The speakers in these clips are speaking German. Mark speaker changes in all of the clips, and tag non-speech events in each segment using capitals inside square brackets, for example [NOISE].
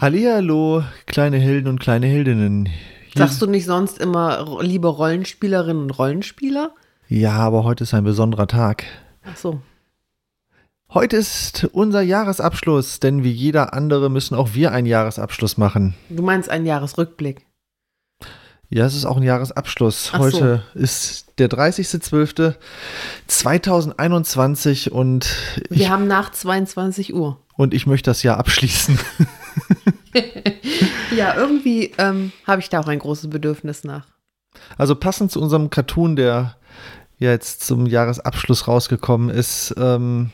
Speaker 1: Hallihallo, kleine Helden und kleine Heldinnen. Hier
Speaker 2: Sagst du nicht sonst immer liebe Rollenspielerinnen und Rollenspieler?
Speaker 1: ja, aber heute ist ein besonderer Tag.
Speaker 2: Ach so.
Speaker 1: Heute ist unser Jahresabschluss, denn wie jeder andere müssen auch wir einen Jahresabschluss machen.
Speaker 2: Du meinst einen Jahresrückblick.
Speaker 1: Ja, es ist auch ein Jahresabschluss.
Speaker 2: Ach so.
Speaker 1: Heute ist der 30.12.2021 und
Speaker 2: Wir
Speaker 1: ich,
Speaker 2: haben nach 22 Uhr.
Speaker 1: und ich möchte das Jahr abschließen. [LAUGHS]
Speaker 2: Ja, irgendwie ähm, habe ich da auch ein großes Bedürfnis nach.
Speaker 1: Also passend zu unserem Cartoon, der jetzt zum Jahresabschluss rausgekommen ist, ähm,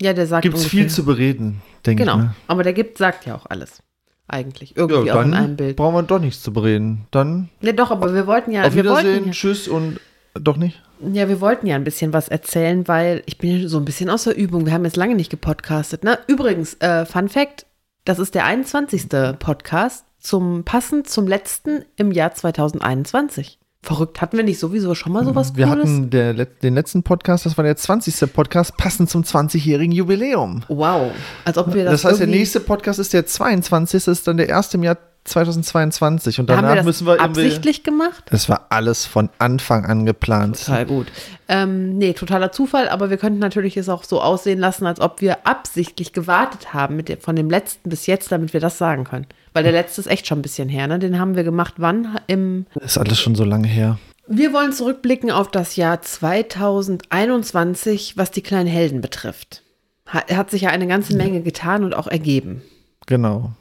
Speaker 2: Ja, der sagt
Speaker 1: gibt es
Speaker 2: ungefähr-
Speaker 1: viel zu bereden, denke
Speaker 2: Genau,
Speaker 1: ich. Ne?
Speaker 2: aber der gibt, sagt ja auch alles. Eigentlich. Irgendwie
Speaker 1: Ja,
Speaker 2: auch in einem Bild.
Speaker 1: brauchen wir doch nichts zu bereden. Dann
Speaker 2: Ne, doch, aber wir wollten ja,
Speaker 1: auf
Speaker 2: wir
Speaker 1: Wiedersehen,
Speaker 2: wollten
Speaker 1: tschüss und doch nicht.
Speaker 2: ja, ja, wir wollten ja ein bisschen was erzählen, weil ich bin ja so ein bisschen aus der Übung. Wir haben jetzt lange nicht gepodcastet. Ne? Übrigens, äh, Fun Fact, das ist der 21. Podcast zum passend zum letzten im Jahr 2021. Verrückt, hatten wir nicht sowieso schon mal sowas
Speaker 1: Wir
Speaker 2: Cooles?
Speaker 1: hatten der, den letzten Podcast, das war der 20. Podcast, passend zum 20-jährigen Jubiläum.
Speaker 2: wow, als ob wir das
Speaker 1: Das, heißt, der nächste Podcast ist der 22. ist dann der erste im Jahr 2022 und
Speaker 2: haben
Speaker 1: danach
Speaker 2: wir das
Speaker 1: müssen wir
Speaker 2: absichtlich gemacht?
Speaker 1: Das war alles von Anfang an geplant.
Speaker 2: Total gut. Ähm, nee, totaler Zufall, aber wir könnten natürlich es auch so aussehen lassen, als ob wir absichtlich gewartet haben mit der, von dem letzten bis jetzt, damit wir das sagen können. Weil der letzte ist echt schon ein bisschen her, ne? Den haben wir gemacht, wann? Im
Speaker 1: Das ist alles schon so lange her.
Speaker 2: wir wollen zurückblicken auf das Jahr 2021, was die kleinen Helden betrifft. Hat, hat sich ja eine ganze Menge getan und auch ergeben.
Speaker 1: Genau.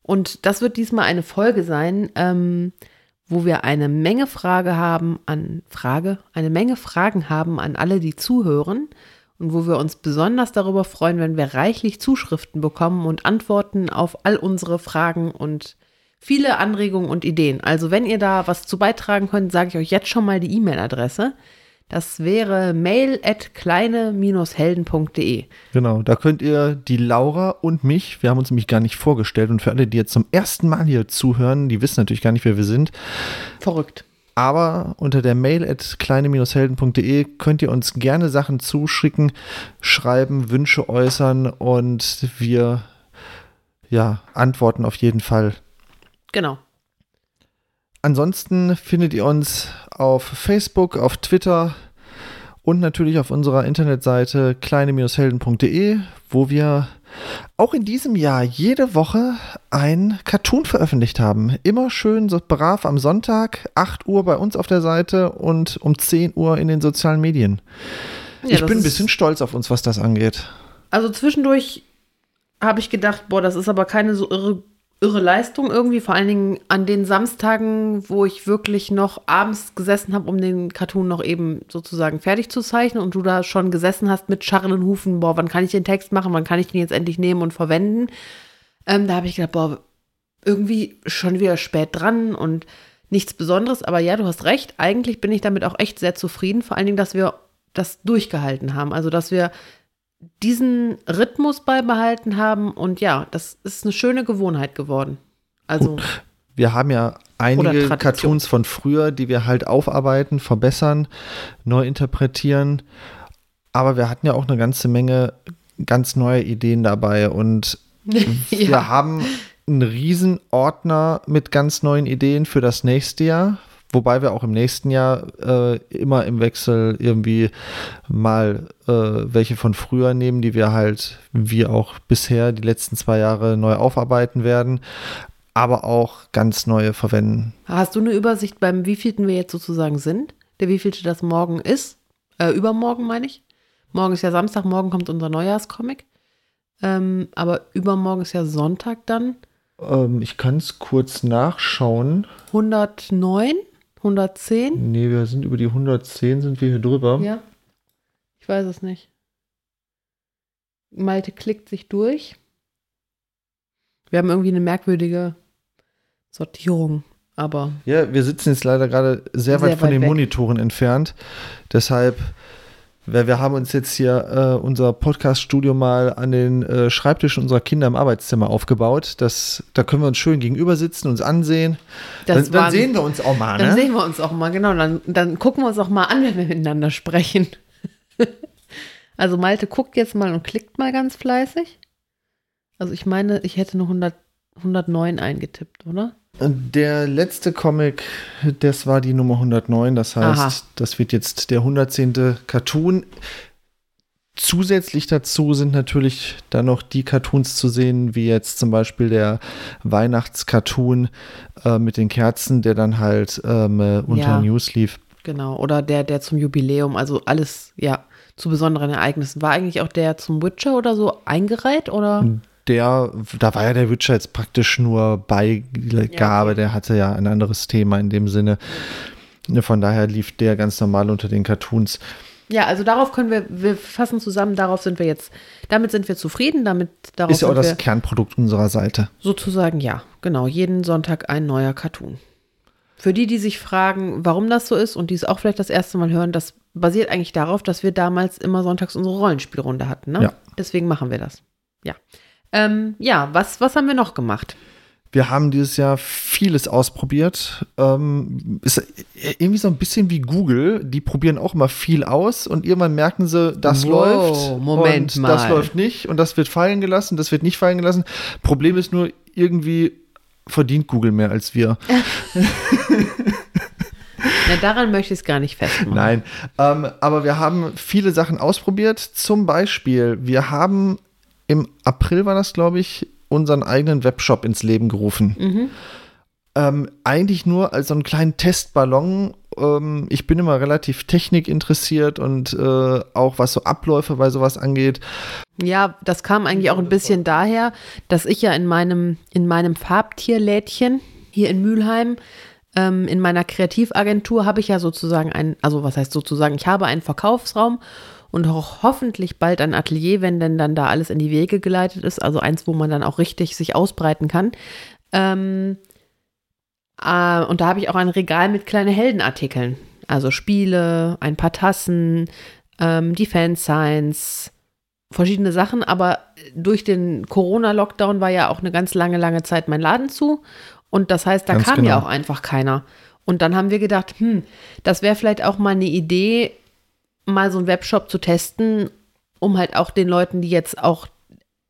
Speaker 2: Und das wird diesmal eine Folge sein, ähm, wo wir eine Menge Frage haben an Frage, eine Menge Fragen haben an alle, die zuhören und wo wir uns besonders darüber freuen, wenn wir reichlich Zuschriften bekommen und Antworten auf all unsere Fragen und viele Anregungen und Ideen. Also wenn ihr da was zu beitragen könnt, sage ich euch jetzt schon mal die E-Mail-Adresse. Das wäre mail at kleine-helden.de.
Speaker 1: Genau, da könnt ihr die Laura und mich, wir haben uns nämlich gar nicht vorgestellt und für alle, die jetzt zum ersten Mal hier zuhören, die wissen natürlich gar nicht, wer wir sind,
Speaker 2: Verrückt.
Speaker 1: Aber unter der Mail at kleine-helden.de könnt ihr uns gerne Sachen zuschicken, schreiben, Wünsche äußern und wir ja, antworten auf jeden Fall.
Speaker 2: Genau.
Speaker 1: Ansonsten findet ihr uns auf Facebook, auf Twitter und natürlich auf unserer Internetseite kleine-helden.de, wo wir auch in diesem Jahr jede Woche ein Cartoon veröffentlicht haben. Immer schön so brav am Sonntag, 8 Uhr bei uns auf der Seite und um 10 Uhr in den sozialen Medien.
Speaker 2: Ja,
Speaker 1: ich bin ein bisschen stolz auf uns, was das angeht.
Speaker 2: Also zwischendurch habe ich gedacht, boah, das ist aber keine so irre, irre Leistung irgendwie. Vor allen Dingen an den Samstagen, wo ich wirklich noch abends gesessen habe, um den Cartoon noch eben sozusagen fertig zu zeichnen und du da schon gesessen hast mit scharrenden Hufen, boah, wann kann ich den Text machen, wann kann ich den jetzt endlich nehmen und verwenden. Ähm, da habe ich gedacht, boah, irgendwie schon wieder spät dran und nichts Besonderes. Aber ja, du hast recht. Eigentlich bin ich damit auch echt sehr zufrieden. Vor allen Dingen, dass wir das durchgehalten haben. Also, dass wir diesen Rhythmus beibehalten haben. Und ja, das ist eine schöne Gewohnheit geworden. Also,
Speaker 1: Wir haben ja einige. Cartoons von früher, die wir halt aufarbeiten, verbessern, neu interpretieren. Aber wir hatten ja auch eine ganze Menge ganz neue Ideen dabei. Und [LAUGHS] wir
Speaker 2: ja,
Speaker 1: haben einen riesen Ordner mit ganz neuen Ideen für das nächste Jahr. Wobei wir auch im nächsten Jahr äh, immer im Wechsel irgendwie mal äh, welche von früher nehmen, die wir halt, wie auch bisher, die letzten zwei Jahre neu aufarbeiten werden, aber auch ganz neue verwenden.
Speaker 2: hast du eine Übersicht beim wievielten wir jetzt sozusagen sind? Der wievielte das morgen ist? Äh, übermorgen meine ich. Morgen ist ja Samstag, morgen kommt unser Neujahrscomic. Ähm, aber übermorgen ist ja Sonntag dann.
Speaker 1: Ähm, ich kann es kurz nachschauen.
Speaker 2: 109? 110?
Speaker 1: Nee, wir sind über die 110, sind wir hier drüber.
Speaker 2: Ja. Ich weiß es nicht. Malte klickt sich durch. Wir haben irgendwie eine merkwürdige Sortierung, aber
Speaker 1: Ja, wir sitzen jetzt leider gerade sehr,
Speaker 2: Sehr
Speaker 1: weit von
Speaker 2: weit
Speaker 1: den
Speaker 2: weg.
Speaker 1: Monitoren entfernt. Deshalb, weil wir haben uns jetzt hier äh, unser Podcast-Studio mal an den äh, Schreibtischen unserer Kinder im Arbeitszimmer aufgebaut. Das, da können wir uns schön gegenüber sitzen, uns ansehen. dann, dann
Speaker 2: waren-
Speaker 1: sehen wir uns auch mal,
Speaker 2: Dann
Speaker 1: ne?
Speaker 2: sehen wir uns auch mal, genau. Dann, dann gucken wir uns auch mal an, wenn wir miteinander sprechen. [LAUGHS] also Malte guckt jetzt mal und klickt mal ganz fleißig. Also ich meine, ich hätte eine 109 eingetippt, oder?
Speaker 1: Der letzte Comic, das war die Nummer 109. Das heißt,
Speaker 2: Aha.
Speaker 1: das wird jetzt der 110. Cartoon. Zusätzlich dazu sind natürlich dann noch die Cartoons zu sehen, wie jetzt zum Beispiel der Weihnachtscartoon äh, mit den Kerzen, der dann halt ähm, äh, unter
Speaker 2: Ja.
Speaker 1: News lief.
Speaker 2: Genau. Oder der, der zum Jubiläum, also alles, ja, zu besonderen Ereignissen. War eigentlich auch der zum Witcher oder so eingereiht, oder?
Speaker 1: Der, da war ja der Witcher jetzt praktisch nur Beigabe,
Speaker 2: Ja.
Speaker 1: der hatte ja ein anderes Thema in dem Sinne. Von daher lief der ganz normal unter den Cartoons.
Speaker 2: Ja, also darauf können wir, wir fassen zusammen, darauf sind wir jetzt, damit sind wir zufrieden, damit darauf
Speaker 1: Ist ja auch das Kernprodukt unserer Seite.
Speaker 2: sozusagen, ja, genau, jeden Sonntag ein neuer Cartoon. Für die, die sich fragen, warum das so ist und die es auch vielleicht das erste Mal hören, das basiert eigentlich darauf, dass wir damals immer sonntags unsere Rollenspielrunde hatten, ne?
Speaker 1: Ja.
Speaker 2: Deswegen machen wir das. Ja. Ähm, ja, was, was haben wir noch gemacht?
Speaker 1: Wir haben dieses Jahr vieles ausprobiert. Ähm, ist irgendwie so ein bisschen wie Google. Die probieren auch immer viel aus und irgendwann merken sie, das
Speaker 2: Wow,
Speaker 1: läuft
Speaker 2: Moment
Speaker 1: und das
Speaker 2: mal.
Speaker 1: läuft nicht und das wird fallen gelassen, das wird nicht fallen gelassen. Problem ist nur, irgendwie verdient Google mehr als wir. [LAUGHS] [LAUGHS]
Speaker 2: Na, daran möchte ich es gar nicht festmachen.
Speaker 1: Nein, ähm, aber wir haben viele Sachen ausprobiert. Zum Beispiel, wir haben im April war das, glaube ich, unseren eigenen Webshop ins Leben gerufen.
Speaker 2: Mhm.
Speaker 1: Ähm, eigentlich nur als so einen kleinen Testballon. Ähm, ich bin immer relativ technikinteressiert und äh, auch was so Abläufe bei sowas angeht.
Speaker 2: Ja, das kam eigentlich auch ein bisschen daher, dass ich ja in meinem, in meinem Farbtierlädchen hier in Mülheim, ähm, in meiner Kreativagentur habe ich ja sozusagen ein, also was heißt sozusagen, ich habe einen Verkaufsraum und auch hoffentlich bald ein Atelier, wenn denn dann da alles in die Wege geleitet ist, also eins, wo man dann auch richtig sich ausbreiten kann. Ähm, äh, und da habe ich auch ein Regal mit kleinen Heldenartikeln, also Spiele, ein paar Tassen, ähm, die Fansigns, verschiedene Sachen, aber durch den Corona-Lockdown war ja auch eine ganz lange, lange Zeit mein Laden zu. Und das heißt, da
Speaker 1: Ganz
Speaker 2: kam ja
Speaker 1: genau.
Speaker 2: auch einfach keiner. Und dann haben wir gedacht, hm, das wäre vielleicht auch mal eine Idee, mal so einen Webshop zu testen, um halt auch den Leuten, die jetzt auch,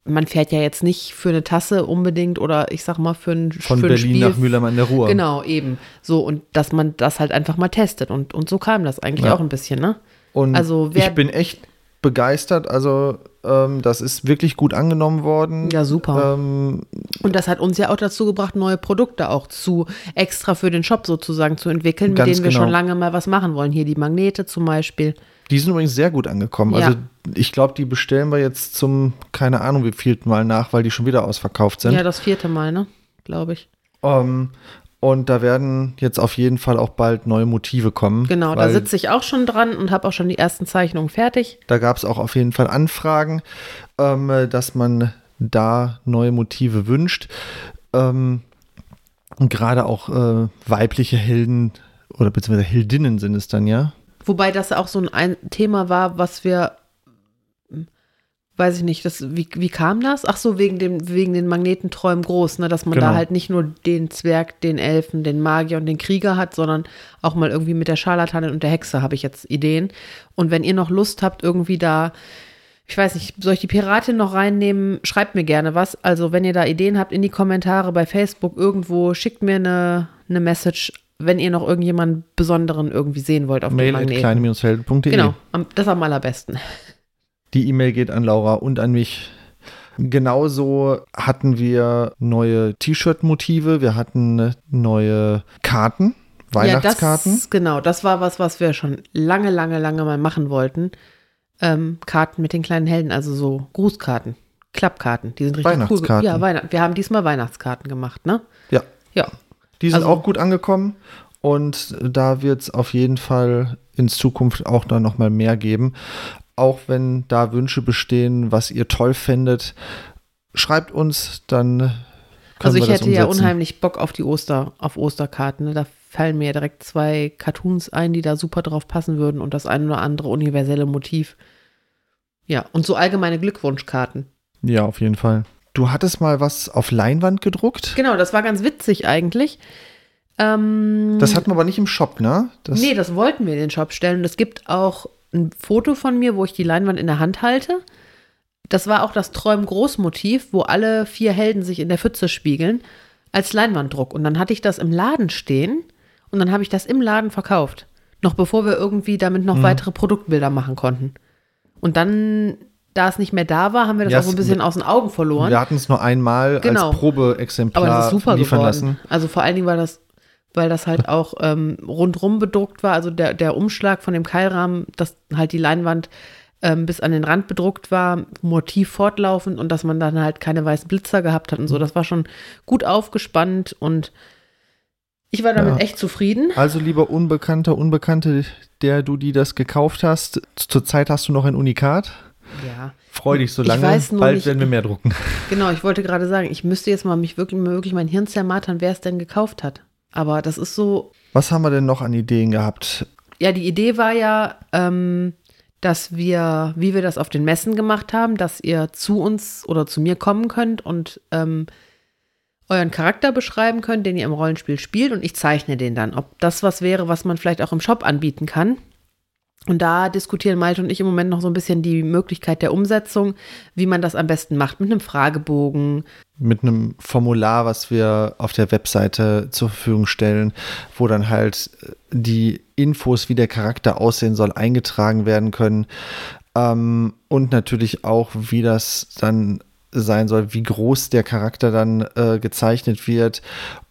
Speaker 2: man fährt ja jetzt nicht für eine Tasse unbedingt oder ich sag mal für ein,
Speaker 1: Von
Speaker 2: für ein
Speaker 1: Berlin
Speaker 2: Spiel.
Speaker 1: nach Mülheim an der Ruhr.
Speaker 2: Genau, eben. So, und dass man das halt einfach mal testet. Und, und so kam das eigentlich
Speaker 1: Ja.
Speaker 2: auch ein bisschen, ne?
Speaker 1: Und
Speaker 2: Also
Speaker 1: ich bin echt begeistert. Also ähm, das ist wirklich gut angenommen worden.
Speaker 2: Ja, super.
Speaker 1: Ähm,
Speaker 2: Und das hat uns ja auch dazu gebracht, neue Produkte auch zu extra für den Shop sozusagen zu entwickeln, mit denen wir
Speaker 1: genau.
Speaker 2: schon lange mal was machen wollen. Hier die Magnete zum Beispiel.
Speaker 1: Die sind übrigens sehr gut angekommen.
Speaker 2: Ja.
Speaker 1: Also ich glaube, die bestellen wir jetzt zum, keine Ahnung, wie vielten Mal nach, weil die schon wieder ausverkauft sind.
Speaker 2: Ja, das vierte Mal, ne? Glaube ich.
Speaker 1: Ähm, und da werden jetzt auf jeden Fall auch bald neue Motive kommen.
Speaker 2: Genau, da sitze ich auch schon dran und habe auch schon die ersten Zeichnungen fertig.
Speaker 1: Da gab es auch auf jeden Fall Anfragen, ähm, äh, dass man da neue Motive wünscht. Ähm, und gerade auch äh, weibliche Helden oder beziehungsweise Heldinnen sind es dann ja.
Speaker 2: Wobei das auch so ein, ein Thema war, was wir, hm, weiß ich nicht, das, wie, wie kam das? Ach so, wegen, dem, wegen den Magnetenträumen groß, ne? dass man
Speaker 1: Genau.
Speaker 2: da halt nicht nur den Zwerg, den Elfen, den Magier und den Krieger hat, sondern auch mal irgendwie mit der Scharlatanin und der Hexe habe ich jetzt Ideen. Und wenn ihr noch Lust habt, irgendwie da, ich weiß nicht, soll ich die Piratin noch reinnehmen? Schreibt mir gerne was. Also, wenn ihr da Ideen habt, in die Kommentare bei Facebook irgendwo, schickt mir eine, eine Message, wenn ihr noch irgendjemanden Besonderen irgendwie sehen wollt auf dem
Speaker 1: Mail at
Speaker 2: Magneten.
Speaker 1: kleine-helden.de.
Speaker 2: Genau, das am allerbesten.
Speaker 1: Die E-Mail geht an Laura und an mich. Genauso hatten wir neue T-Shirt-Motive, wir hatten neue Karten, Weihnachtskarten.
Speaker 2: Ja, das, genau, das war was, was wir schon lange, lange, lange mal machen wollten. Ähm, Karten mit den kleinen Helden, also so Grußkarten, Klappkarten, die sind richtig cool.
Speaker 1: Weihnachtskarten.
Speaker 2: Ja, Weihnacht. Wir haben diesmal Weihnachtskarten gemacht, ne?
Speaker 1: ja.
Speaker 2: Ja.
Speaker 1: Die sind
Speaker 2: Also-
Speaker 1: auch gut angekommen und da wird es auf jeden Fall in Zukunft auch dann nochmal mehr geben. Auch wenn da Wünsche bestehen, was ihr toll fändet, schreibt uns, dann können
Speaker 2: Also
Speaker 1: wir
Speaker 2: ich
Speaker 1: das
Speaker 2: hätte ja unheimlich Bock auf die Oster, auf Osterkarten. Ne? Da fallen mir direkt zwei Cartoons ein, die da super drauf passen würden und das ein oder andere universelle Motiv. Ja, und so allgemeine Glückwunschkarten.
Speaker 1: Ja, auf jeden Fall. Du hattest mal was auf Leinwand gedruckt.
Speaker 2: Genau, das war ganz witzig eigentlich. Ähm,
Speaker 1: Das hatten wir aber nicht im Shop, ne? Das,
Speaker 2: nee, das wollten wir in den Shop stellen. Und es gibt auch ein Foto von mir, wo ich die Leinwand in der Hand halte. das war auch das Träum-Großmotiv, wo alle vier Helden sich in der Pfütze spiegeln, als Leinwanddruck. Und dann hatte ich das im Laden stehen und dann habe ich das im Laden verkauft. Noch bevor wir irgendwie damit noch
Speaker 1: Mhm.
Speaker 2: weitere Produktbilder machen konnten. Und dann, da es nicht mehr da war, haben wir das
Speaker 1: Ja,
Speaker 2: auch so ein bisschen aus den Augen verloren.
Speaker 1: Wir hatten es nur einmal
Speaker 2: Genau.
Speaker 1: als Probeexemplar
Speaker 2: Aber das ist super
Speaker 1: liefern
Speaker 2: geworden.
Speaker 1: lassen.
Speaker 2: Also vor allen Dingen, weil das, weil das halt auch ähm, rundrum bedruckt war. Also der, der Umschlag von dem Keilrahmen, dass halt die Leinwand ähm, bis an den Rand bedruckt war, Motiv fortlaufend und dass man dann halt keine weißen Blitzer gehabt hat und so. Das war schon gut aufgespannt und ich war damit
Speaker 1: Ja.
Speaker 2: echt zufrieden.
Speaker 1: Also lieber Unbekannter, Unbekannte, der du die das gekauft hast, zurzeit hast du noch ein Unikat.
Speaker 2: Ja,
Speaker 1: Freu dich so
Speaker 2: Ich
Speaker 1: lange,
Speaker 2: weiß nur
Speaker 1: bald
Speaker 2: nicht-
Speaker 1: werden wir mehr drucken.
Speaker 2: genau. Ich wollte gerade sagen, ich müsste jetzt mal mich wirklich, wirklich mein Hirn zermartern, wer es denn gekauft hat. Aber das ist so,
Speaker 1: Was haben wir denn noch an Ideen gehabt?
Speaker 2: Ja, die Idee war ja, ähm, dass wir, wie wir das auf den Messen gemacht haben, dass ihr zu uns oder zu mir kommen könnt und ähm, euren Charakter beschreiben könnt, den ihr im Rollenspiel spielt und ich zeichne den dann. Ob das was wäre, was man vielleicht auch im Shop anbieten kann. Und da diskutieren Malte und ich im Moment noch so ein bisschen die Möglichkeit der Umsetzung, wie man das am besten macht, mit einem Fragebogen,
Speaker 1: Mit einem Formular, was wir auf der Webseite zur Verfügung stellen, wo dann halt äh, die Infos, wie der Charakter aussehen soll, eingetragen werden können. Ähm, und natürlich auch, wie das dann sein soll, wie groß der Charakter dann äh, gezeichnet wird,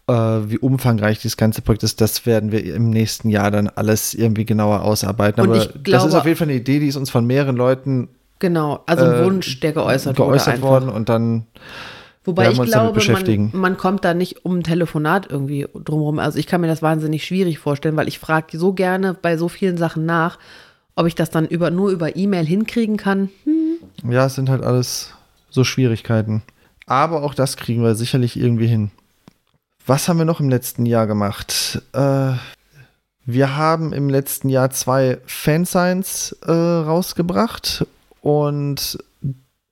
Speaker 1: wie umfangreich dieses ganze Projekt ist, das werden wir im nächsten Jahr dann alles irgendwie genauer ausarbeiten.
Speaker 2: Und
Speaker 1: Aber
Speaker 2: ich
Speaker 1: das ist
Speaker 2: glaube-
Speaker 1: auf jeden Fall eine Idee, die ist uns von mehreren Leuten
Speaker 2: genau, also ein
Speaker 1: Äh,
Speaker 2: Wunsch, der geäußert, wurde.
Speaker 1: geäußert worden und dann
Speaker 2: Wobei ich
Speaker 1: wir uns damit
Speaker 2: glaube,
Speaker 1: beschäftigen.
Speaker 2: man, man kommt da nicht um ein Telefonat irgendwie drumherum. Also ich kann mir das wahnsinnig schwierig vorstellen, weil ich frage so gerne bei so vielen Sachen nach, ob ich das dann über, nur über E-Mail hinkriegen kann. Hm,
Speaker 1: Ja, es sind halt alles so Schwierigkeiten. Aber auch das kriegen wir sicherlich irgendwie hin. Was haben wir noch im letzten Jahr gemacht? Äh, wir haben im letzten Jahr zwei Fansigns äh, rausgebracht und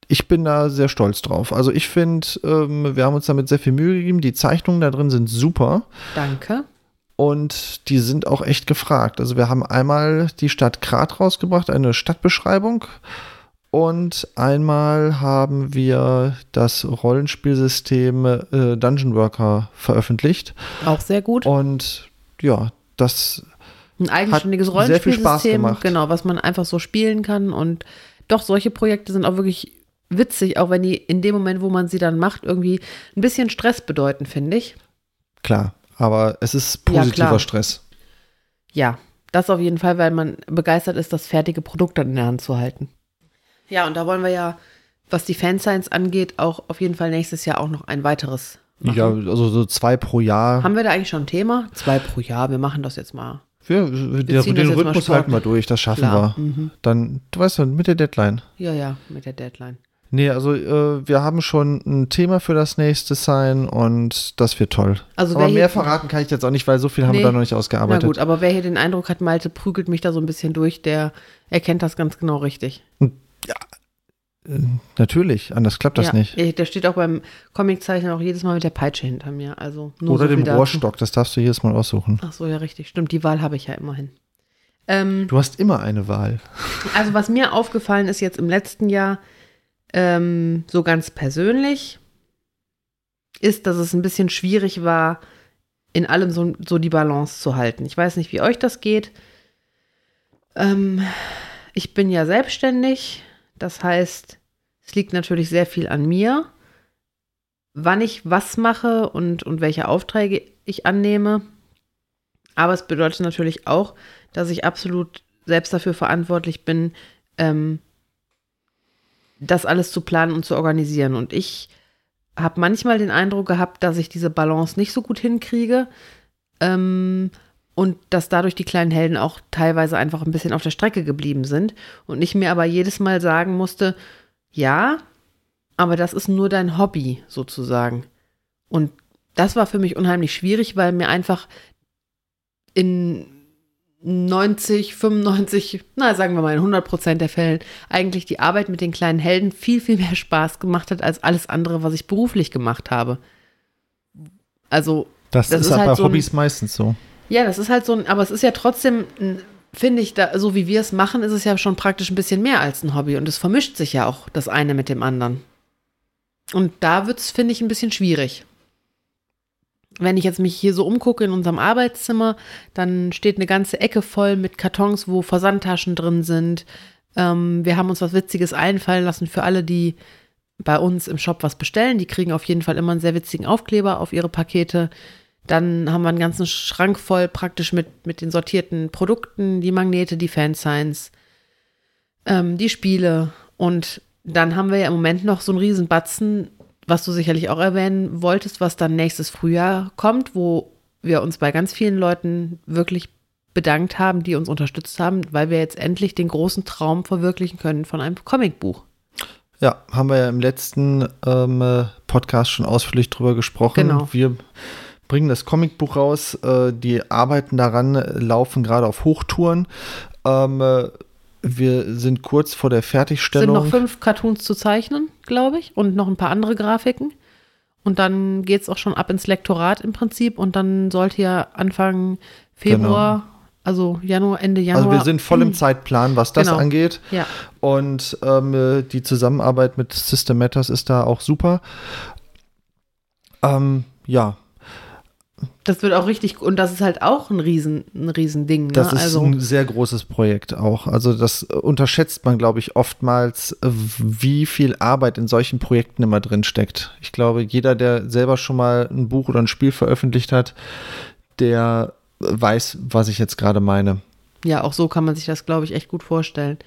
Speaker 1: ich bin da sehr stolz drauf. Also ich finde, ähm, wir haben uns damit sehr viel Mühe gegeben. Die Zeichnungen da drin sind super.
Speaker 2: danke.
Speaker 1: Und die sind auch echt gefragt. Also wir haben einmal die Stadt Grat rausgebracht, eine Stadtbeschreibung. Und einmal haben wir das Rollenspielsystem äh, Dungeon Worker veröffentlicht.
Speaker 2: Auch sehr gut.
Speaker 1: Und ja, das
Speaker 2: Ein eigenständiges
Speaker 1: hat
Speaker 2: Rollenspielsystem, genau, was man einfach so spielen kann. Und doch, solche Projekte sind auch wirklich witzig, auch wenn die in dem Moment, wo man sie dann macht, irgendwie ein bisschen Stress bedeuten, finde ich.
Speaker 1: klar. Aber es ist
Speaker 2: Ja,
Speaker 1: positiver
Speaker 2: klar.
Speaker 1: Stress.
Speaker 2: Ja, das auf jeden Fall, weil man begeistert ist, das fertige Produkt dann in der Hand zu halten. Ja, und da wollen wir ja, was die Fanscience angeht, auch auf jeden Fall nächstes Jahr auch noch ein weiteres machen.
Speaker 1: Ja, also so zwei pro Jahr.
Speaker 2: Haben wir da eigentlich schon ein Thema? Zwei pro Jahr, wir machen das jetzt mal.
Speaker 1: Wir, wir, den
Speaker 2: jetzt mal
Speaker 1: Rhythmus halten wir durch, das schaffen
Speaker 2: Klar.
Speaker 1: wir.
Speaker 2: Mhm.
Speaker 1: Dann, du weißt schon, mit der Deadline.
Speaker 2: Ja, ja, mit der Deadline.
Speaker 1: Nee, also äh, wir haben schon ein Thema für das nächste Sign und das wird toll.
Speaker 2: Also
Speaker 1: aber mehr verraten kann ich jetzt auch nicht, weil so viel haben
Speaker 2: Nee.
Speaker 1: wir da noch nicht
Speaker 2: Na
Speaker 1: ausgearbeitet.
Speaker 2: gut, aber wer hier den Eindruck hat, Malte prügelt mich da so ein bisschen durch, der erkennt das ganz genau richtig.
Speaker 1: Äh, Natürlich, anders klappt das
Speaker 2: ja,
Speaker 1: nicht.
Speaker 2: Der steht auch beim Comiczeichnen auch jedes Mal mit der Peitsche hinter mir. Also nur
Speaker 1: Oder
Speaker 2: so
Speaker 1: dem. Rohrstock, das darfst du jedes Mal aussuchen.
Speaker 2: Ach so, ja, richtig. Stimmt, die Wahl habe ich ja immerhin. Ähm,
Speaker 1: Du hast immer eine Wahl.
Speaker 2: Also was mir aufgefallen ist jetzt im letzten Jahr, ähm, so ganz persönlich, ist, dass es ein bisschen schwierig war, in allem so, so die Balance zu halten. Ich weiß nicht, wie euch das geht. Ähm, ich bin ja selbstständig, das heißt, es liegt natürlich sehr viel an mir, wann ich was mache und, und welche Aufträge ich annehme. Aber es bedeutet natürlich auch, dass ich absolut selbst dafür verantwortlich bin, ähm, das alles zu planen und zu organisieren. Und ich habe manchmal den Eindruck gehabt, dass ich diese Balance nicht so gut hinkriege ähm, und dass dadurch die kleinen Helden auch teilweise einfach ein bisschen auf der Strecke geblieben sind und ich mir aber jedes Mal sagen musste, ja, aber das ist nur dein Hobby sozusagen. Und das war für mich unheimlich schwierig, weil mir einfach in 90, 95, na sagen wir mal in 100 Prozent der Fällen eigentlich die Arbeit mit den kleinen Helden viel, viel mehr Spaß gemacht hat als alles andere, was ich beruflich gemacht habe. Also,
Speaker 1: Das,
Speaker 2: Das
Speaker 1: ist,
Speaker 2: ist
Speaker 1: halt
Speaker 2: halt
Speaker 1: bei
Speaker 2: so
Speaker 1: Hobbys meistens so.
Speaker 2: Ja, das ist halt so ein, aber es ist ja trotzdem finde ich, da, so wie wir es machen, ist es ja schon praktisch ein bisschen mehr als ein Hobby und es vermischt sich ja auch das eine mit dem anderen. Und da wird es, finde ich, ein bisschen schwierig. Wenn ich jetzt mich hier so umgucke in unserem Arbeitszimmer, dann steht eine ganze Ecke voll mit Kartons, wo Versandtaschen drin sind. Ähm, wir haben uns was Witziges einfallen lassen für alle, die bei uns im Shop was bestellen. Die kriegen auf jeden Fall immer einen sehr witzigen Aufkleber auf ihre Pakete. Dann haben wir einen ganzen Schrank voll praktisch mit, mit den sortierten Produkten, die Magnete, die Fansigns, ähm, die Spiele. Und dann haben wir ja im Moment noch so einen riesen Batzen, was du sicherlich auch erwähnen wolltest, was dann nächstes Frühjahr kommt, wo wir uns bei ganz vielen Leuten wirklich bedankt haben, die uns unterstützt haben, weil wir jetzt endlich den großen Traum verwirklichen können von einem Comicbuch.
Speaker 1: Ja, haben wir ja im letzten ähm, Podcast schon ausführlich drüber gesprochen.
Speaker 2: Genau.
Speaker 1: Wir bringen das Comicbuch raus. Äh, die Arbeiten daran laufen gerade auf Hochtouren. Ähm, äh, wir sind kurz vor der
Speaker 2: Es sind
Speaker 1: Fertigstellung.
Speaker 2: noch fünf Cartoons zu zeichnen, glaube ich, und noch ein paar andere Grafiken. Und dann geht es auch schon ab ins Lektorat im Prinzip. Und dann sollte ja Anfang Februar, also Januar, Ende Januar.
Speaker 1: also wir sind voll im Zeitplan, was das
Speaker 2: Genau.
Speaker 1: angeht.
Speaker 2: Ja,
Speaker 1: Und ähm, äh, die Zusammenarbeit mit System Matters ist da auch super. Ähm, ja,
Speaker 2: das wird auch richtig, und das ist halt auch ein Riesen, ein Riesending. Ne?
Speaker 1: das ist
Speaker 2: also,
Speaker 1: ein sehr großes Projekt auch. Also das äh, unterschätzt man, glaube ich, oftmals, äh, wie viel Arbeit in solchen Projekten immer drin steckt. Ich glaube, jeder, der selber schon mal ein Buch oder ein Spiel veröffentlicht hat, der weiß, was ich jetzt gerade meine.
Speaker 2: ja, auch so kann man sich das, glaube ich, echt gut vorstellen.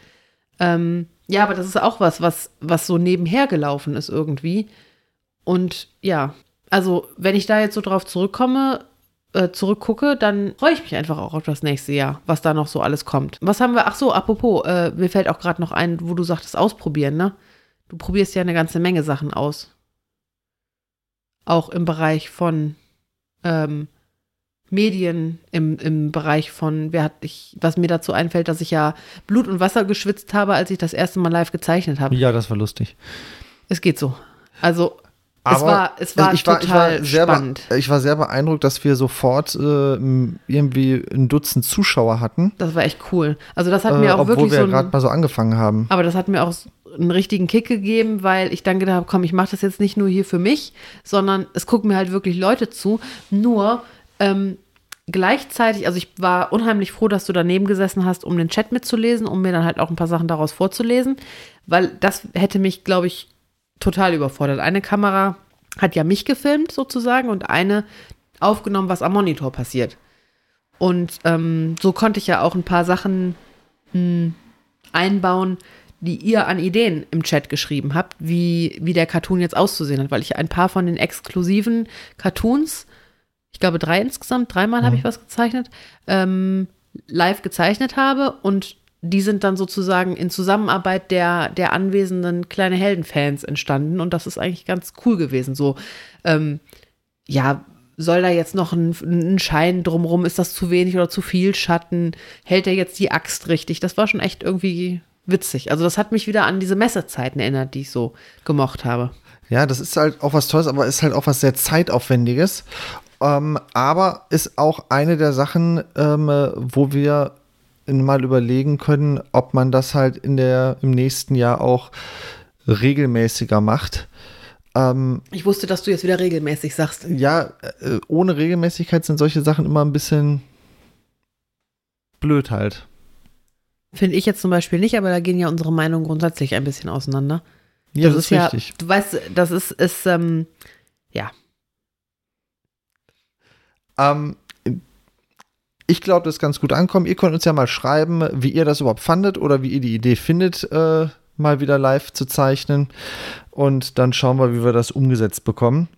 Speaker 2: Ähm, ja, aber das ist auch was, was, was so nebenher gelaufen ist irgendwie. Und ja, also wenn ich da jetzt so drauf zurückkomme, äh, zurückgucke, dann freue ich mich einfach auch auf das nächste Jahr, was da noch so alles kommt. Was haben wir? Ach so, apropos, äh, mir fällt auch gerade noch ein, wo du sagtest, ausprobieren, ne? Du probierst ja eine ganze Menge Sachen aus. Auch im Bereich von ähm, Medien, im, im Bereich von, wer hat ich, was mir dazu einfällt, dass ich ja Blut und Wasser geschwitzt habe, als ich das erste Mal live gezeichnet habe.
Speaker 1: Ja, das war lustig.
Speaker 2: Es geht so. Also es
Speaker 1: Aber
Speaker 2: war, es war
Speaker 1: ich war,
Speaker 2: total
Speaker 1: ich war sehr
Speaker 2: spannend.
Speaker 1: Ich war sehr beeindruckt, dass wir sofort äh, irgendwie ein Dutzend Zuschauer hatten.
Speaker 2: Das war echt cool. Also das hat
Speaker 1: Äh,
Speaker 2: mir auch
Speaker 1: obwohl
Speaker 2: wirklich
Speaker 1: wir
Speaker 2: so
Speaker 1: gerade mal so angefangen haben.
Speaker 2: aber das hat mir auch einen richtigen Kick gegeben, weil ich dann gedacht habe, komm, ich mache das jetzt nicht nur hier für mich, sondern es gucken mir halt wirklich Leute zu. Nur ähm, gleichzeitig, also ich war unheimlich froh, dass du daneben gesessen hast, um den Chat mitzulesen, um mir dann halt auch ein paar Sachen daraus vorzulesen, weil das hätte mich, glaube ich, total überfordert. Eine Kamera hat ja mich gefilmt sozusagen und eine aufgenommen, was am Monitor passiert. Und ähm, so konnte ich ja auch ein paar Sachen mh, einbauen, die ihr an Ideen im Chat geschrieben habt, wie, wie der Cartoon jetzt auszusehen hat, weil ich ein paar von den exklusiven Cartoons, ich glaube drei insgesamt, dreimal habe ich was gezeichnet, ähm, live gezeichnet habe und die sind dann sozusagen in Zusammenarbeit der, der anwesenden kleine Heldenfans entstanden und das ist eigentlich ganz cool gewesen. So, ähm, ja, soll da jetzt noch ein, ein Schein drumrum? Ist das zu wenig oder zu viel Schatten? Hält er jetzt die Axt richtig? Das war schon echt irgendwie witzig. Also das hat mich wieder an diese Messezeiten erinnert, die ich so gemocht habe.
Speaker 1: Ja, das ist halt auch was Tolles, aber ist halt auch was sehr zeitaufwendiges. Ähm, aber ist auch eine der Sachen, ähm, äh, wo wir mal überlegen können, ob man das halt in der, im nächsten Jahr auch regelmäßiger macht. Ähm,
Speaker 2: Ich wusste, dass du jetzt wieder regelmäßig sagst.
Speaker 1: ja, äh, ohne Regelmäßigkeit sind solche Sachen immer ein bisschen blöd halt.
Speaker 2: Finde ich jetzt zum Beispiel nicht, aber da gehen ja unsere Meinungen grundsätzlich ein bisschen auseinander.
Speaker 1: Ja, das, ist
Speaker 2: ja,
Speaker 1: richtig.
Speaker 2: du weißt, das ist, ist ähm, ja,
Speaker 1: Ähm, ich glaube, das ist ganz gut ankommen. Ihr könnt uns ja mal schreiben, wie ihr das überhaupt fandet oder wie ihr die Idee findet, äh, mal wieder live zu zeichnen. Und dann schauen wir, wie wir das umgesetzt bekommen.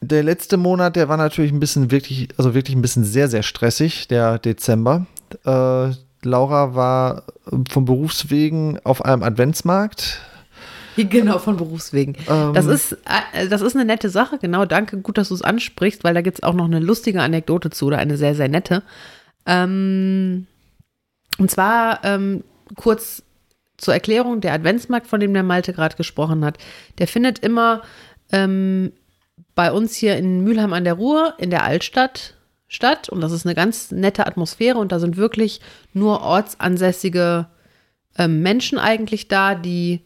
Speaker 1: Der letzte Monat, der war natürlich ein bisschen wirklich, also wirklich ein bisschen sehr, sehr stressig, der Dezember. Äh, Laura war von Berufswegen auf einem Adventsmarkt. [LAUGHS]
Speaker 2: genau, von Berufswegen.
Speaker 1: Ähm,
Speaker 2: Das ist, äh, das ist eine nette Sache, genau. Danke, gut, dass du es ansprichst, weil da gibt es auch noch eine lustige Anekdote zu oder eine sehr, sehr nette. Ähm, und zwar ähm, kurz zur Erklärung, der Adventsmarkt, von dem der Malte gerade gesprochen hat, der findet immer ähm, bei uns hier in Mülheim an der Ruhr in der Altstadt statt und das ist eine ganz nette Atmosphäre und da sind wirklich nur ortsansässige äh, Menschen eigentlich da, die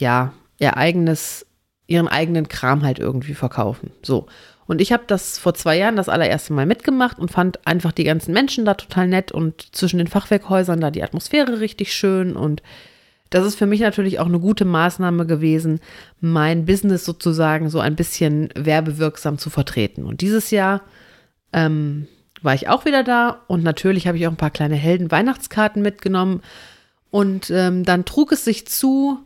Speaker 2: ja ihr eigenes, ihren eigenen Kram halt irgendwie verkaufen. So. Und ich habe das vor zwei Jahren das allererste Mal mitgemacht und fand einfach die ganzen Menschen da total nett und zwischen den Fachwerkhäusern da die Atmosphäre richtig schön und das ist für mich natürlich auch eine gute Maßnahme gewesen, mein Business sozusagen so ein bisschen werbewirksam zu vertreten. Und dieses Jahr ähm, war ich auch wieder da und natürlich habe ich auch ein paar kleine Helden-Weihnachtskarten mitgenommen. Und ähm, dann trug es sich zu,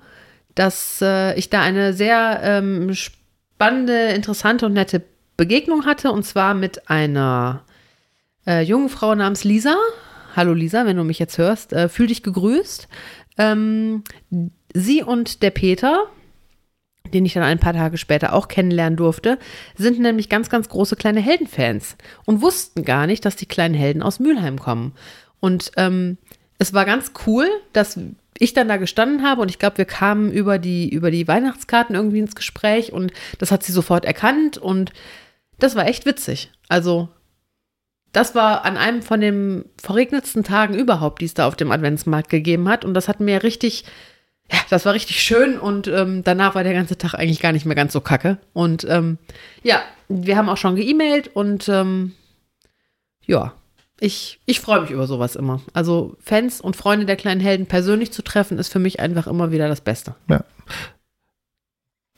Speaker 2: dass äh, ich da eine sehr ähm, spannende, interessante und nette Begegnung hatte. Und zwar mit einer äh, jungen Frau namens Lisa. Hallo Lisa, wenn du mich jetzt hörst, äh, fühl dich gegrüßt. Ähm, sie und der Peter, den ich dann ein paar Tage später auch kennenlernen durfte, sind nämlich ganz, ganz große kleine Heldenfans und wussten gar nicht, dass die kleinen Helden aus Mülheim kommen. Und ähm, es war ganz cool, dass ich dann da gestanden habe und ich glaube, wir kamen über die, über die Weihnachtskarten irgendwie ins Gespräch und das hat sie sofort erkannt und das war echt witzig. Also das war an einem von den verregnetsten Tagen überhaupt, die es da auf dem Adventsmarkt gegeben hat. Und das hat mir richtig, ja, das war richtig schön. Und ähm, danach war der ganze Tag eigentlich gar nicht mehr ganz so kacke. Und ähm, ja, wir haben auch schon geemailt und ähm, ja, ich, ich freue mich über sowas immer. Also Fans und Freunde der kleinen Helden persönlich zu treffen, ist für mich einfach immer wieder das Beste.
Speaker 1: Ja.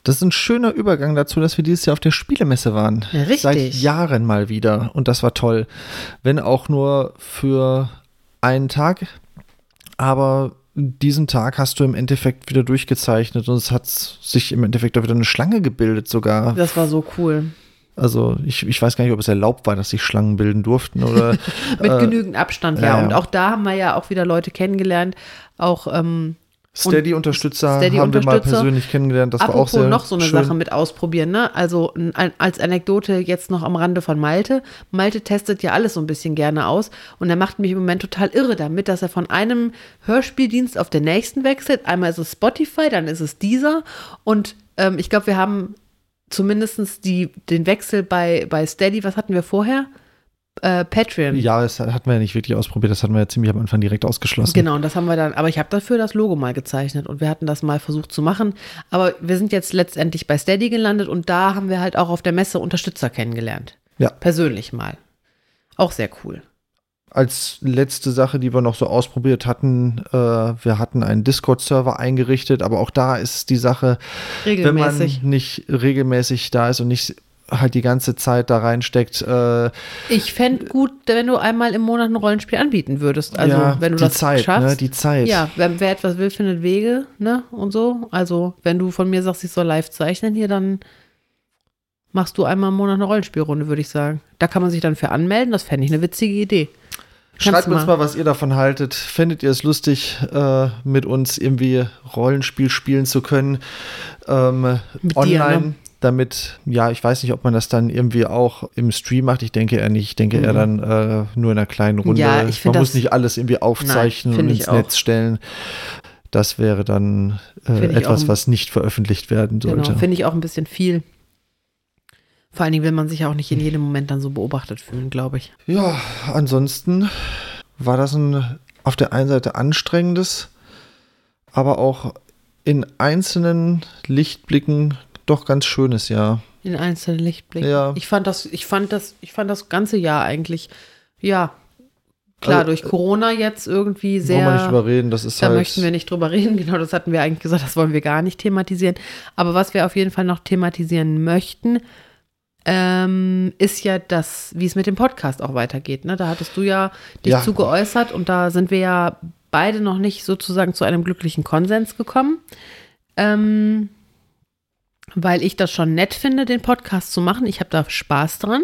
Speaker 1: Das ist ein schöner Übergang dazu, dass wir dieses Jahr auf der Spielemesse waren.
Speaker 2: Ja, richtig.
Speaker 1: Seit Jahren mal wieder. Und das war toll. Wenn auch nur für einen Tag. Aber diesen Tag hast du im Endeffekt wieder durchgezeichnet und es hat sich im Endeffekt auch wieder eine Schlange gebildet sogar.
Speaker 2: Das war so cool.
Speaker 1: Also ich, ich weiß gar nicht, ob es erlaubt war, dass sich Schlangen bilden durften oder. [LAUGHS]
Speaker 2: Mit
Speaker 1: äh,
Speaker 2: genügend Abstand, ja.
Speaker 1: ja.
Speaker 2: Und auch da haben wir ja auch wieder Leute kennengelernt. Auch ähm,
Speaker 1: Steady-Unterstützer
Speaker 2: Steady
Speaker 1: haben wir mal persönlich kennengelernt. Das war auch
Speaker 2: Apropos
Speaker 1: sehr
Speaker 2: noch so eine
Speaker 1: schön.
Speaker 2: Sache mit ausprobieren, ne? Also ein- als Anekdote jetzt noch am Rande von Malte. Malte testet ja alles so ein bisschen gerne aus und er macht mich im Moment total irre damit, dass er von einem Hörspieldienst auf den nächsten wechselt. Einmal ist es Spotify, dann ist es dieser und ähm, ich glaube, wir haben zumindest die, den Wechsel bei, bei Steady, was hatten wir vorher? Äh, Patreon.
Speaker 1: Ja, das hatten wir ja nicht wirklich ausprobiert. Das hatten wir ja ziemlich am Anfang direkt ausgeschlossen.
Speaker 2: Genau, und das haben wir dann, aber ich habe dafür das Logo mal gezeichnet und wir hatten das mal versucht zu machen. Aber wir sind jetzt letztendlich bei Steady gelandet und da haben wir halt auch auf der Messe Unterstützer kennengelernt.
Speaker 1: Ja.
Speaker 2: Persönlich mal. Auch sehr cool.
Speaker 1: Als letzte Sache, die wir noch so ausprobiert hatten, äh, wir hatten einen Discord-Server eingerichtet, aber auch da ist die Sache,
Speaker 2: Regelmäßig.
Speaker 1: wenn man nicht regelmäßig da ist und nicht halt die ganze Zeit da reinsteckt, äh,
Speaker 2: Ich fände gut, wenn du einmal im Monat ein Rollenspiel anbieten würdest. Also,
Speaker 1: ja,
Speaker 2: wenn du
Speaker 1: die
Speaker 2: das
Speaker 1: Zeit,
Speaker 2: schaffst.
Speaker 1: ne, die Zeit.
Speaker 2: ja, wer, wer etwas will, findet Wege, ne? Und so. Also, wenn du von mir sagst, ich soll live zeichnen hier, dann machst du einmal im Monat eine Rollenspielrunde, würde ich sagen. Da kann man sich dann für anmelden. Das fände ich eine witzige Idee.
Speaker 1: Schreibt uns mal, was ihr davon haltet. Fändet ihr es lustig, äh, mit uns irgendwie Rollenspiel spielen zu können? Ähm,
Speaker 2: Mit dir,
Speaker 1: online.
Speaker 2: ne?
Speaker 1: Damit, ja, ich weiß nicht, ob man das dann irgendwie auch im Stream macht. Ich denke eher nicht. Ich denke eher dann äh, nur in einer kleinen Runde.
Speaker 2: Mhm. Ja, ich
Speaker 1: man muss
Speaker 2: das-
Speaker 1: nicht alles irgendwie aufzeichnen
Speaker 2: Nein,
Speaker 1: und ins. Netz stellen. Das wäre dann äh, etwas, was nicht veröffentlicht werden sollte.
Speaker 2: Genau, finde ich auch ein bisschen viel. Vor allen Dingen will man sich ja auch nicht in jedem Moment dann so beobachtet fühlen, glaube ich.
Speaker 1: Ja, ansonsten war das ein auf der einen Seite anstrengendes, aber auch in einzelnen Lichtblicken doch ganz schönes Jahr.
Speaker 2: In einzelnen Lichtblicken.
Speaker 1: Ja.
Speaker 2: Ich fand das, ich fand das, ich fand das ganze Jahr eigentlich, ja, klar,
Speaker 1: Also,
Speaker 2: durch Corona jetzt irgendwie
Speaker 1: Wollen wir nicht
Speaker 2: sehr.
Speaker 1: drüber reden, das ist
Speaker 2: Da
Speaker 1: halt.
Speaker 2: möchten wir nicht drüber reden, [LAUGHS] genau, das hatten wir eigentlich gesagt, das wollen wir gar nicht thematisieren. Aber was wir auf jeden Fall noch thematisieren möchten, ähm, ist ja das, wie es mit dem Podcast auch weitergeht. Ne? Da hattest du ja dich
Speaker 1: Ja.
Speaker 2: zu geäußert und da sind wir ja beide noch nicht sozusagen zu einem glücklichen Konsens gekommen. Ähm, weil ich das schon nett finde, den Podcast zu machen. Ich habe da Spaß dran.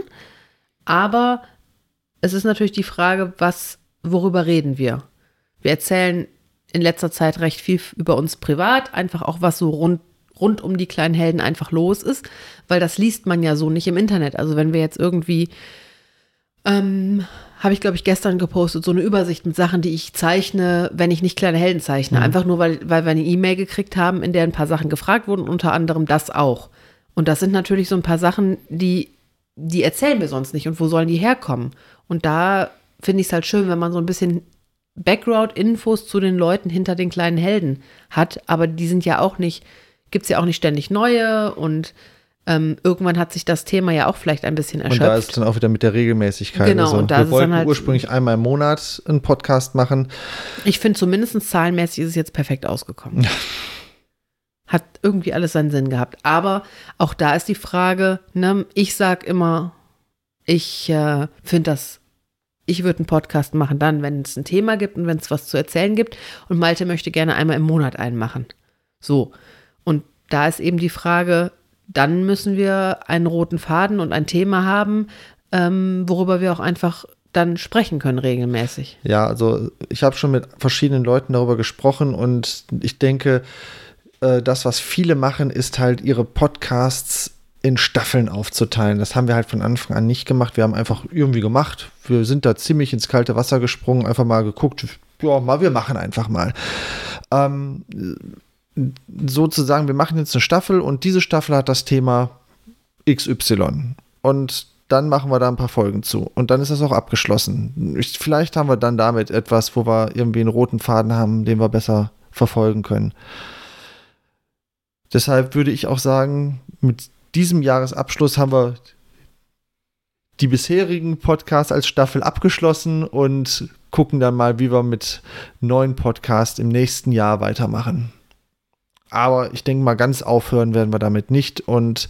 Speaker 2: Aber es ist natürlich die Frage, was, worüber reden wir? Wir erzählen in letzter Zeit recht viel über uns privat, einfach auch was so rund, rund um die kleinen Helden einfach los ist, weil das liest man ja so nicht im Internet. Also wenn wir jetzt irgendwie, ähm, habe ich glaube ich gestern gepostet, so eine Übersicht mit Sachen, die ich zeichne, wenn ich nicht kleine Helden zeichne. Einfach nur, weil, weil wir eine E-Mail gekriegt haben, in der ein paar Sachen gefragt wurden, unter anderem das auch. Und das sind natürlich so ein paar Sachen, die die erzählen wir sonst nicht und wo sollen die herkommen? Und da finde ich es halt schön, wenn man so ein bisschen Background-Infos zu den Leuten hinter den kleinen Helden hat, aber die sind ja auch nicht, gibt es ja auch nicht ständig neue und ähm, irgendwann hat sich das Thema ja auch vielleicht ein bisschen erschöpft.
Speaker 1: Und da ist dann auch wieder mit der Regelmäßigkeit.
Speaker 2: Genau,
Speaker 1: also,
Speaker 2: und da
Speaker 1: wir
Speaker 2: ist es
Speaker 1: wollten
Speaker 2: dann halt-
Speaker 1: ursprünglich einmal im Monat einen Podcast machen.
Speaker 2: Ich finde zumindest zahlenmäßig ist es jetzt perfekt ausgekommen. Hat irgendwie alles seinen Sinn gehabt. Aber auch da ist die Frage, ne, ich sag immer, ich äh, finde das, ich würde einen Podcast machen dann, wenn es ein Thema gibt und wenn es was zu erzählen gibt. Und Malte möchte gerne einmal im Monat einen machen. So. Und da ist eben die Frage, dann müssen wir einen roten Faden und ein Thema haben, ähm, worüber wir auch einfach dann sprechen können regelmäßig.
Speaker 1: Ja, also ich habe schon mit verschiedenen Leuten darüber gesprochen und ich denke, äh, das, was viele machen, ist halt ihre Podcasts in Staffeln aufzuteilen. Das haben wir halt von Anfang an nicht gemacht. Wir haben einfach irgendwie gemacht. Wir sind da ziemlich ins kalte Wasser gesprungen, einfach mal geguckt, ja, mal, wir machen einfach mal. Ähm, sozusagen, wir machen jetzt eine Staffel und diese Staffel hat das Thema XY. Und dann machen wir da ein paar Folgen zu. Und dann ist das auch abgeschlossen. Ich, vielleicht haben wir dann damit etwas, wo wir irgendwie einen roten Faden haben, den wir besser verfolgen können. Deshalb würde ich auch sagen, mit diesem Jahresabschluss haben wir die bisherigen Podcasts als Staffel abgeschlossen und gucken dann mal, wie wir mit neuen Podcasts im nächsten Jahr weitermachen. Aber ich denke mal, ganz aufhören werden wir damit nicht. Und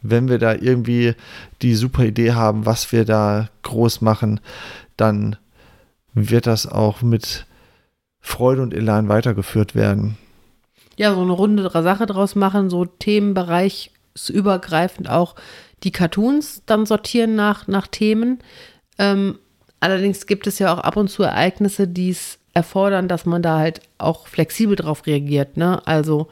Speaker 1: wenn wir da irgendwie die super Idee haben, was wir da groß machen, dann wird das auch mit Freude und Elan weitergeführt werden.
Speaker 2: Ja, so eine runde Sache draus machen, so themenbereichsübergreifend auch die Cartoons dann sortieren nach, nach Themen. Ähm, allerdings gibt es ja auch ab und zu Ereignisse, die es erfordern, dass man da halt auch flexibel drauf reagiert. Ne? Also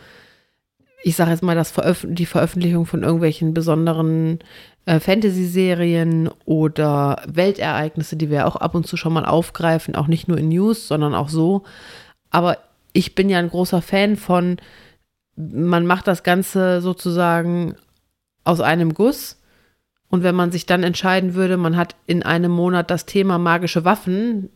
Speaker 2: ich sage jetzt mal, das Veröf die Veröffentlichung von irgendwelchen besonderen äh, Fantasy-Serien oder Weltereignisse, die wir auch ab und zu schon mal aufgreifen, auch nicht nur in News, sondern auch so. Aber ich bin ja ein großer Fan von, man macht das Ganze sozusagen aus einem Guss. Und wenn man sich dann entscheiden würde, man hat in einem Monat das Thema magische Waffen,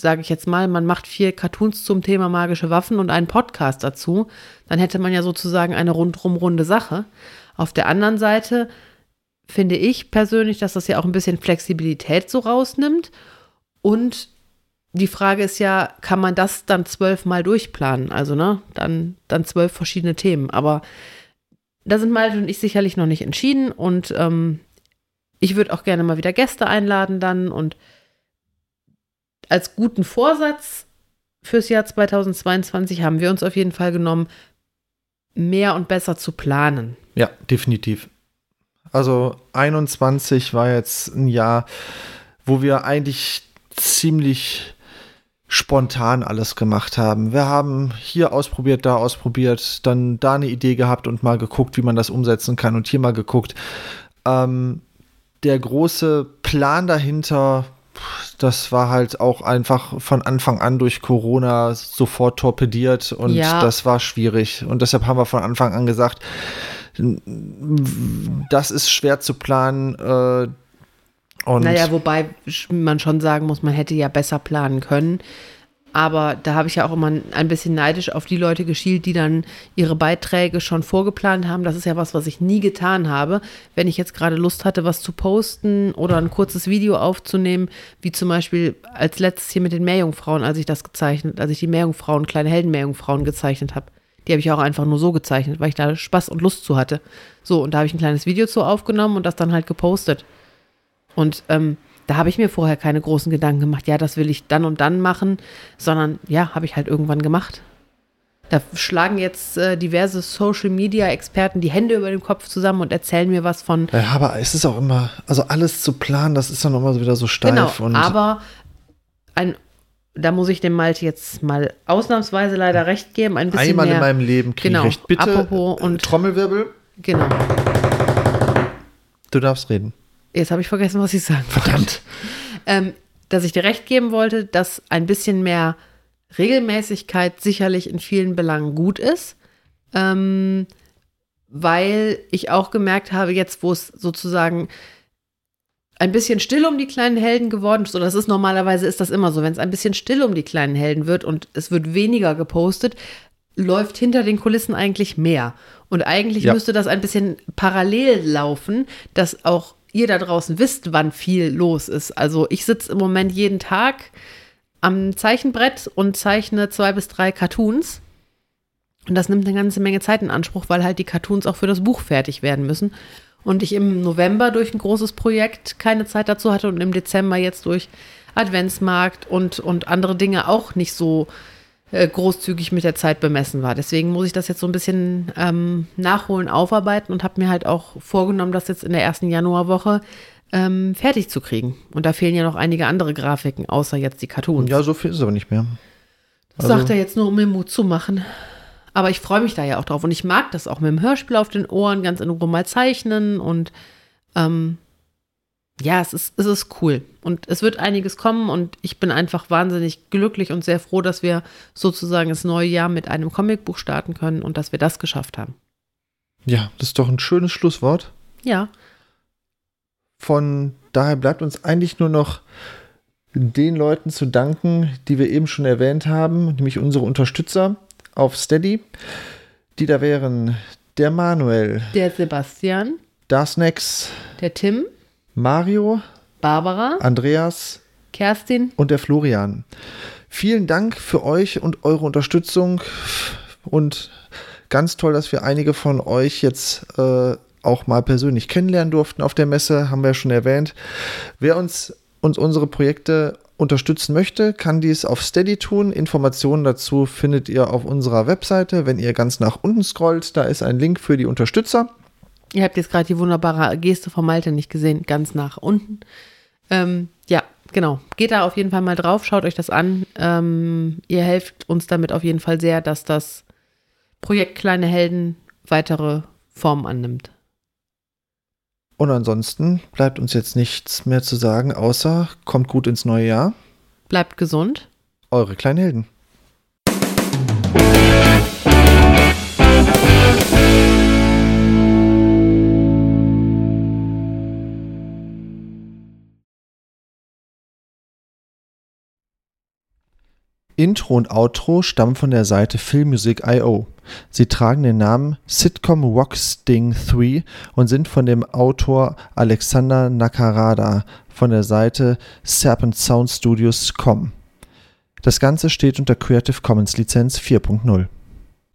Speaker 2: sage ich jetzt mal, man macht vier Cartoons zum Thema magische Waffen und einen Podcast dazu, dann hätte man ja sozusagen eine rundrum runde Sache. Auf der anderen Seite finde ich persönlich, dass das ja auch ein bisschen Flexibilität so rausnimmt. Und die Frage ist ja, kann man das dann zwölfmal durchplanen? Also, ne, dann, dann zwölf verschiedene Themen. Aber da sind Malte und ich sicherlich noch nicht entschieden und ähm, ich würde auch gerne mal wieder Gäste einladen dann und als guten Vorsatz fürs Jahr 2022 haben wir uns auf jeden Fall genommen, mehr und besser zu planen.
Speaker 1: Ja, definitiv. Also 21 war jetzt ein Jahr, wo wir eigentlich ziemlich spontan alles gemacht haben. Wir haben hier ausprobiert, da ausprobiert, dann da eine Idee gehabt und mal geguckt, wie man das umsetzen kann und hier mal geguckt. Ähm, der große Plan dahinter, das war halt auch einfach von Anfang an durch Corona sofort torpediert und
Speaker 2: Ja.
Speaker 1: das war schwierig. Und deshalb haben wir von Anfang an gesagt, das ist schwer zu planen. Äh, und
Speaker 2: Naja, wobei man schon sagen muss, man hätte ja besser planen können. Aber da habe ich ja auch immer ein bisschen neidisch auf die Leute geschielt, die dann ihre Beiträge schon vorgeplant haben. Das ist ja was, was ich nie getan habe. Wenn ich jetzt gerade Lust hatte, was zu posten oder ein kurzes Video aufzunehmen, wie zum Beispiel als letztes hier mit den Meerjungfrauen, als ich das gezeichnet, als ich die Meerjungfrauen, kleine Helden-Meerjungfrauen gezeichnet habe. Die habe ich auch einfach nur so gezeichnet, weil ich da Spaß und Lust zu hatte. So, und da habe ich ein kleines Video zu aufgenommen und das dann halt gepostet. Und ähm, da habe ich mir vorher keine großen Gedanken gemacht, ja, das will ich dann und dann machen, sondern ja, habe ich halt irgendwann gemacht. Da schlagen jetzt äh, diverse Social-Media-Experten die Hände über den Kopf zusammen und erzählen mir was von,
Speaker 1: Ja, aber es ist auch immer, also alles zu planen, das ist dann immer so wieder so steif.
Speaker 2: genau,
Speaker 1: und
Speaker 2: aber ein, da muss ich dem Malte jetzt mal ausnahmsweise leider recht geben, ein bisschen
Speaker 1: einmal
Speaker 2: mehr,
Speaker 1: in meinem Leben kriege
Speaker 2: Genau,
Speaker 1: ich recht. Bitte,
Speaker 2: apropos
Speaker 1: äh,
Speaker 2: und-
Speaker 1: Trommelwirbel,
Speaker 2: genau.
Speaker 1: du darfst reden.
Speaker 2: Jetzt habe ich vergessen, was ich sagen wollte. Ähm, dass ich dir recht geben wollte, dass ein bisschen mehr Regelmäßigkeit sicherlich in vielen Belangen gut ist. Ähm, weil ich auch gemerkt habe, jetzt wo es sozusagen ein bisschen still um die kleinen Helden geworden ist, oder das ist normalerweise ist das immer so, wenn es ein bisschen still um die kleinen Helden wird und es wird weniger gepostet, läuft hinter den Kulissen eigentlich mehr. Und eigentlich ja. müsste das ein bisschen parallel laufen, dass auch ihr da draußen wisst, wann viel los ist. Also ich sitze im Moment jeden Tag am Zeichenbrett und zeichne zwei bis drei Cartoons. Und das nimmt eine ganze Menge Zeit in Anspruch, weil halt die Cartoons auch für das Buch fertig werden müssen. Und ich im November durch ein großes Projekt keine Zeit dazu hatte und im Dezember jetzt durch Adventsmarkt und, und andere Dinge auch nicht so äh, großzügig mit der Zeit bemessen war. Deswegen muss ich das jetzt so ein bisschen ähm, nachholen, aufarbeiten und habe mir halt auch vorgenommen, das jetzt in der ersten Januarwoche ähm, fertig zu kriegen. Und da fehlen ja noch einige andere Grafiken, außer jetzt die Cartoons.
Speaker 1: Ja, so viel ist aber nicht mehr.
Speaker 2: Das also, sagt er jetzt nur, um mir Mut zu machen. Aber ich freue mich da ja auch drauf. Und ich mag das auch mit dem Hörspiel auf den Ohren, ganz in Ruhe mal zeichnen und ähm, ja, es ist, es ist cool. Und es wird einiges kommen und ich bin einfach wahnsinnig glücklich und sehr froh, dass wir sozusagen das neue Jahr mit einem Comicbuch starten können und dass wir das geschafft haben.
Speaker 1: Ja, das ist doch ein schönes Schlusswort.
Speaker 2: Ja.
Speaker 1: Von daher bleibt uns eigentlich nur noch den Leuten zu danken, die wir eben schon erwähnt haben, nämlich unsere Unterstützer auf Steady. Die da wären der Manuel,
Speaker 2: der Sebastian,
Speaker 1: Darsnex,
Speaker 2: der Tim,
Speaker 1: Mario,
Speaker 2: Barbara,
Speaker 1: Andreas,
Speaker 2: Kerstin
Speaker 1: und der Florian. Vielen Dank für euch und eure Unterstützung und ganz toll, dass wir einige von euch jetzt äh, auch mal persönlich kennenlernen durften auf der Messe, haben wir ja schon erwähnt. Wer uns, uns unsere Projekte unterstützen möchte, kann dies auf Steady tun. Informationen dazu findet ihr auf unserer Webseite. Wenn ihr ganz nach unten scrollt, da ist ein Link für die Unterstützer.
Speaker 2: Ihr habt jetzt gerade die wunderbare Geste von Malte nicht gesehen, ganz nach unten. Ähm, ja, genau. Geht da auf jeden Fall mal drauf, schaut euch das an. Ähm, ihr helft uns damit auf jeden Fall sehr, dass das Projekt Kleine Helden weitere Formen annimmt.
Speaker 1: Und ansonsten bleibt uns jetzt nichts mehr zu sagen, außer kommt gut ins neue Jahr.
Speaker 2: Bleibt gesund.
Speaker 1: Eure kleinen Helden. Intro und Outro stammen von der Seite filmmusic.io. Sie tragen den Namen Sitcom Rocksting 3 und sind von dem Autor Alexander Nakarada von der Seite serpentsoundstudios.com. Das Ganze steht unter Creative Commons Lizenz 4.0.